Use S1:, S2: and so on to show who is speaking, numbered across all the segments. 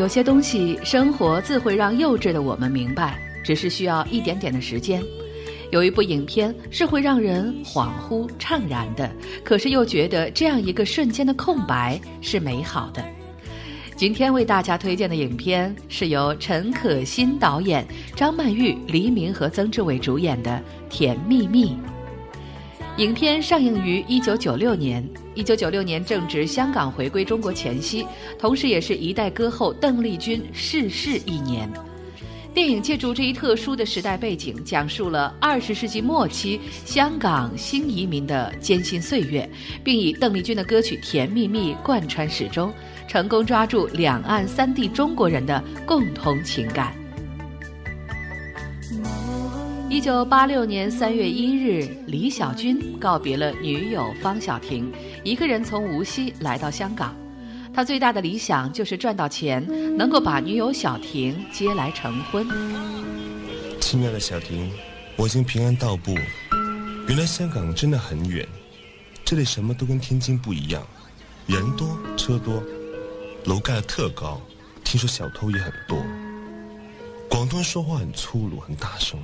S1: 有些东西，生活自会让幼稚的我们明白，只是需要一点点的时间。有一部影片是会让人恍惚怅然的，可是又觉得这样一个瞬间的空白是美好的。今天为大家推荐的影片是由陈可辛导演、张曼玉、黎明和曾志伟主演的《甜蜜蜜》。影片上映于一九九六年。一九九六年正值香港回归中国前夕，同时也是一代歌后邓丽君逝世一年。电影借助这一特殊的时代背景，讲述了二十世纪末期香港新移民的艰辛岁月，并以邓丽君的歌曲《甜蜜蜜》贯穿始终，成功抓住两岸三地中国人的共同情感。一九八六年三月一日，李小军告别了女友方小婷，一个人从无锡来到香港。他最大的理想就是赚到钱，能够把女友小婷接来成婚。
S2: 亲爱的小婷，我已经平安到埗。原来香港真的很远，这里什么都跟天津不一样，人多车多，楼盖的特高，听说小偷也很多。广东人说话很粗鲁，很大声。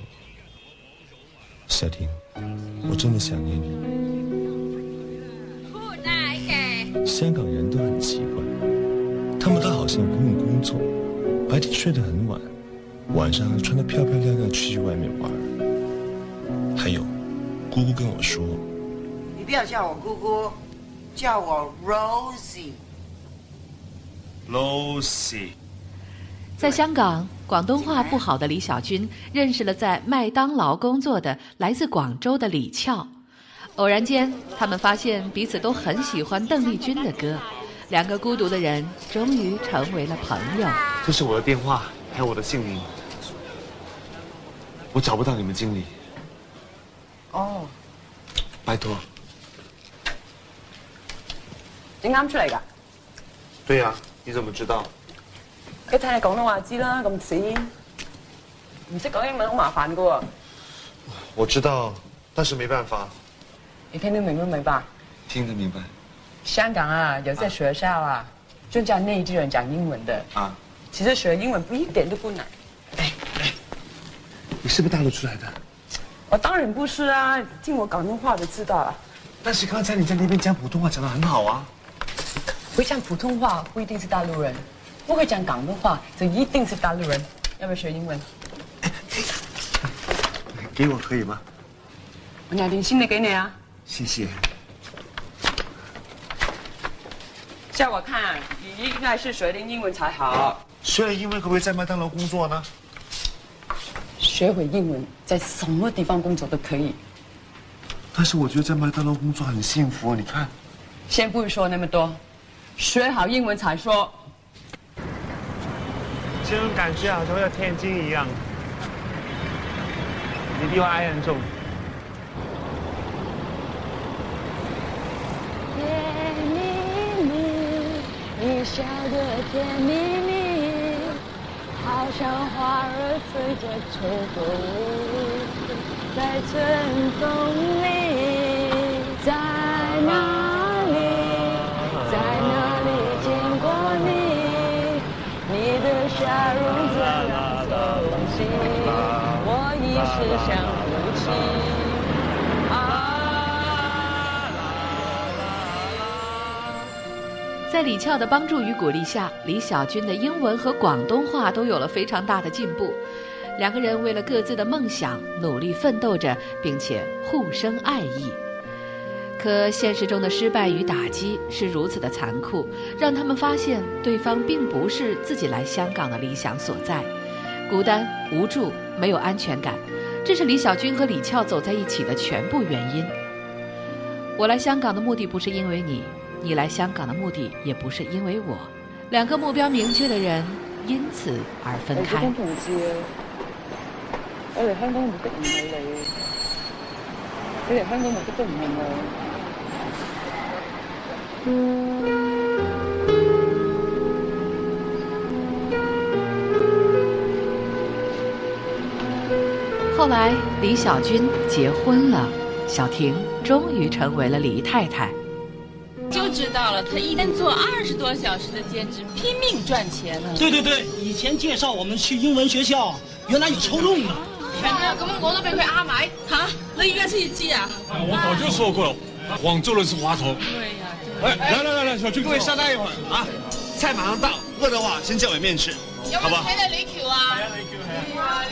S2: 小婷，我真的想念你。香港人都很奇怪，他们都好像不用工作，白天睡得很晚，晚上穿得漂漂亮亮去外面玩。还有，姑姑跟我说，
S3: 你不要叫我姑姑，叫我 Rosie。
S2: Rosie。
S1: 在香港，广东话不好的李小军认识了在麦当劳工作的来自广州的李俏。偶然间，他们发现彼此都很喜欢邓丽君的歌，两个孤独的人终于成为了朋友。
S4: 这是我的电话，还有我的姓名。我找不到你们经理。
S3: 哦，
S4: 拜托。
S3: 你啱出嚟噶？
S4: 对呀，你怎么知道？
S3: 一睇你廣東話知啦，咁似，唔識講英文好麻煩噶。
S4: 我知道，但是没办法。
S3: 你听得明不明白？
S4: 听得明白。
S3: 香港啊，有些学校啊，就教内地人讲英文的啊。其实学英文不一点都不难。
S4: 哎哎，你是不是大陆出来的？
S3: 我当然不是啊，听我广东话就知道了。
S4: 但是刚才你在那边讲普通话讲得很好啊。
S3: 会讲普通话不一定是大陆人。不会讲广东话，就一定是大陆人。要不要学英文？
S4: 给我可以吗？
S3: 我拿点新的给你啊。
S4: 谢谢。
S3: 叫我看，你应该是学点英文才好。
S4: 学了英文可不可以在麦当劳工作呢？
S3: 学会英文，在什么地方工作都可以。
S4: 但是我觉得在麦当劳工作很幸福啊！你看。
S3: 先不说那么多，学好英文才说。
S5: 这种感觉好像在天津一样。你比我爱很重。
S6: 甜蜜蜜，你笑的甜蜜蜜，好像花儿随着秋风在春风里，在哪里，在哪里见过你？你的笑容在哪东西？我一时想不起。
S1: 在李翘的帮助与鼓励下，李小军的英文和广东话都有了非常大的进步。两个人为了各自的梦想努力奋斗着，并且互生爱意。可现实中的失败与打击是如此的残酷，让他们发现对方并不是自己来香港的理想所在。孤单、无助、没有安全感，这是李小军和李翘走在一起的全部原因。我来香港的目的不是因为你。你来香港的目的也不是因为我，两个目标明确的人因此而分开。
S3: 我嚟香港目的唔係你，你嚟香港目的都唔係
S1: 我。后来，李小军结婚了，小婷终于成为了李太太。
S7: 就知道了，他一天做二十多小时的兼职，拼命赚钱呢。
S8: 对对对，以前介绍我们去英文学校，原来有抽中的。
S7: 天啊，咁我都俾佢呃埋吓？你而家先知啊？
S9: 我早就说过了，广州人是滑头。
S7: 对呀。
S9: 哎，来来来来，小军，
S4: 各位稍待一会儿啊，菜马上到，饿的话先叫碗面吃，好吧？
S7: 睇到李桥啊？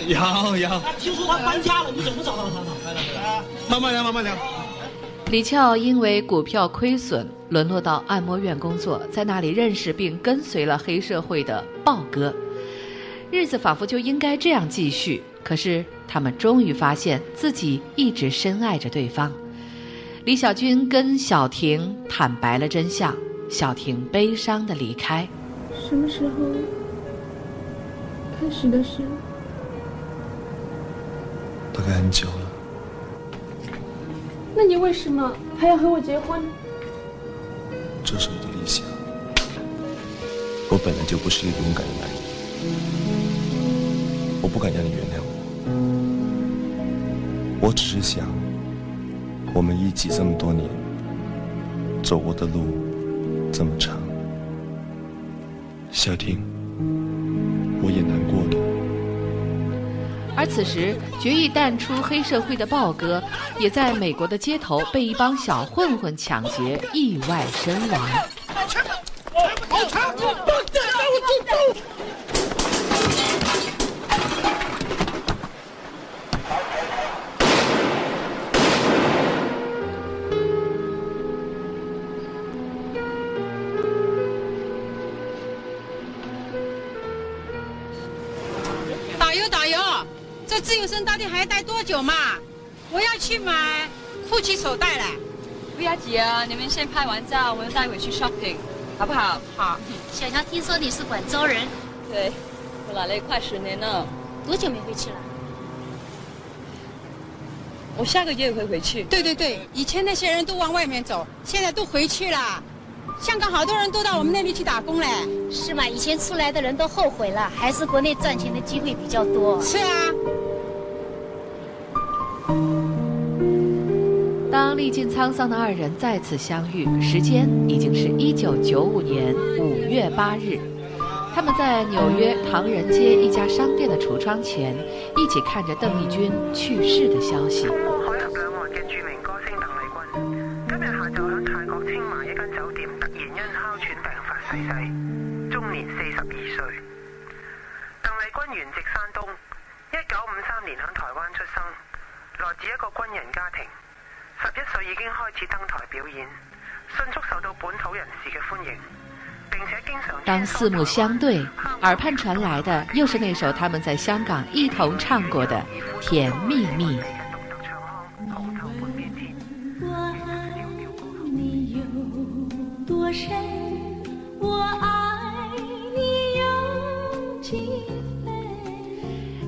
S4: 有有。
S8: 听说他搬家了，你怎么找到他的？
S4: 慢慢聊，慢慢聊。
S1: 李翘因为股票亏损，沦落到按摩院工作，在那里认识并跟随了黑社会的豹哥。日子仿佛就应该这样继续，可是他们终于发现自己一直深爱着对方。李小军跟小婷坦白了真相，小婷悲伤的离开。
S6: 什么时候开始的事？
S4: 大概很久了。
S6: 那你为什么还要和我结婚？
S4: 这是我的理想。我本来就不是一个勇敢的男人，我不敢让你原谅我。我只是想，我们一起这么多年，走过的路这么长，小婷，我也难过的。
S1: 而此时，决意淡出黑社会的豹哥，也在美国的街头被一帮小混混抢劫，意外身亡。
S10: 自由生到底还要待多久嘛？我要去买 GUCCI 手袋了。
S11: 不要急啊，你们先拍完照，我们带回去 shopping，好不好？
S10: 好。
S12: 小强听说你是广州人。
S11: 对，我来了快十年了。
S12: 多久没回去了？
S11: 我下个月会回去。
S10: 对对对，以前那些人都往外面走，现在都回去了。香港好多人都到我们那里去打工嘞。
S12: 是吗？以前出来的人都后悔了，还是国内赚钱的机会比较多。
S10: 是啊。
S1: 历尽沧桑的二人再次相遇，时间已经是一九九五年五月八日。他们在纽约唐人街一家商店的橱窗前，一起看着邓丽君去世的消息。
S13: 海峡两岸嘅著名歌星邓丽君，今日下昼喺泰國清迈一間酒店突然因哮喘病發逝世，終年四十二歲。鄧麗君原籍山東，一九五三年喺台灣出生，來自一個軍人家庭。十一岁已经开始登台表演，迅速受到本土人士嘅欢迎，并且经常。
S1: 当四目相对，耳畔传来的又是那首他们在香港一同唱过的《甜蜜蜜》。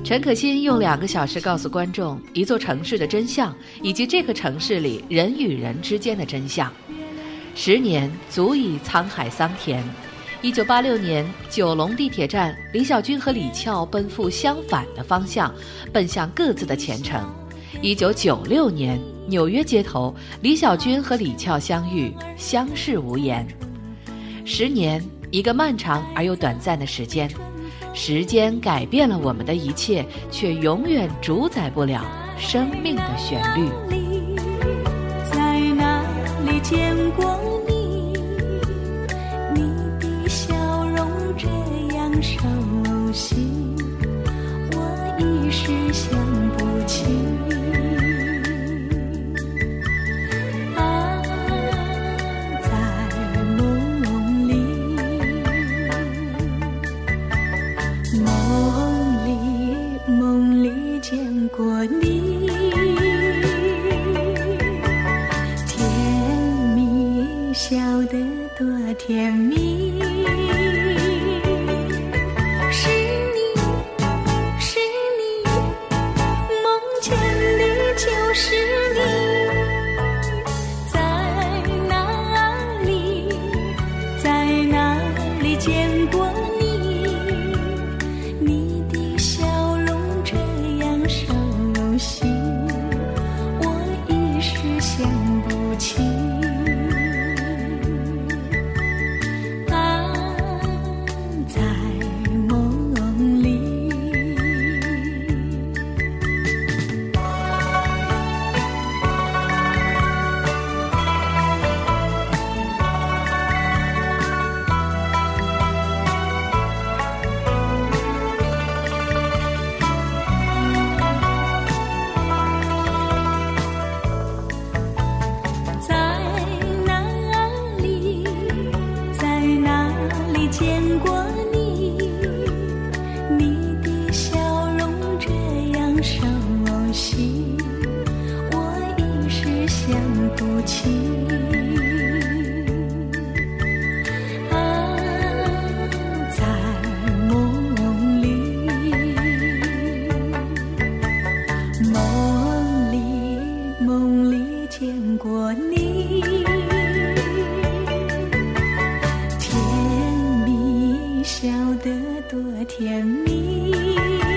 S1: 陈可辛用两个小时告诉观众一座城市的真相，以及这个城市里人与人之间的真相。十年足以沧海桑田，
S6: 一九八六年，九龙地铁站，李小军和李翘奔赴相反的方向，奔向各自的前程。一九九六年，纽约街头，李小军和李翘相遇，相视无言。十年，一个漫长而又短暂的时间，时间改变了我们的一切，却永远主宰不了生命的旋律。
S14: 笑得多甜蜜。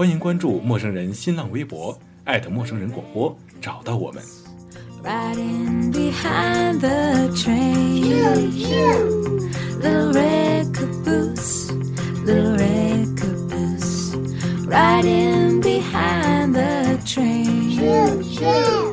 S15: 欢迎关注陌生人新浪微博，艾特陌生人广播，找到我们。
S14: little red caboose, little red caboose, riding behind the train. Choo, choo.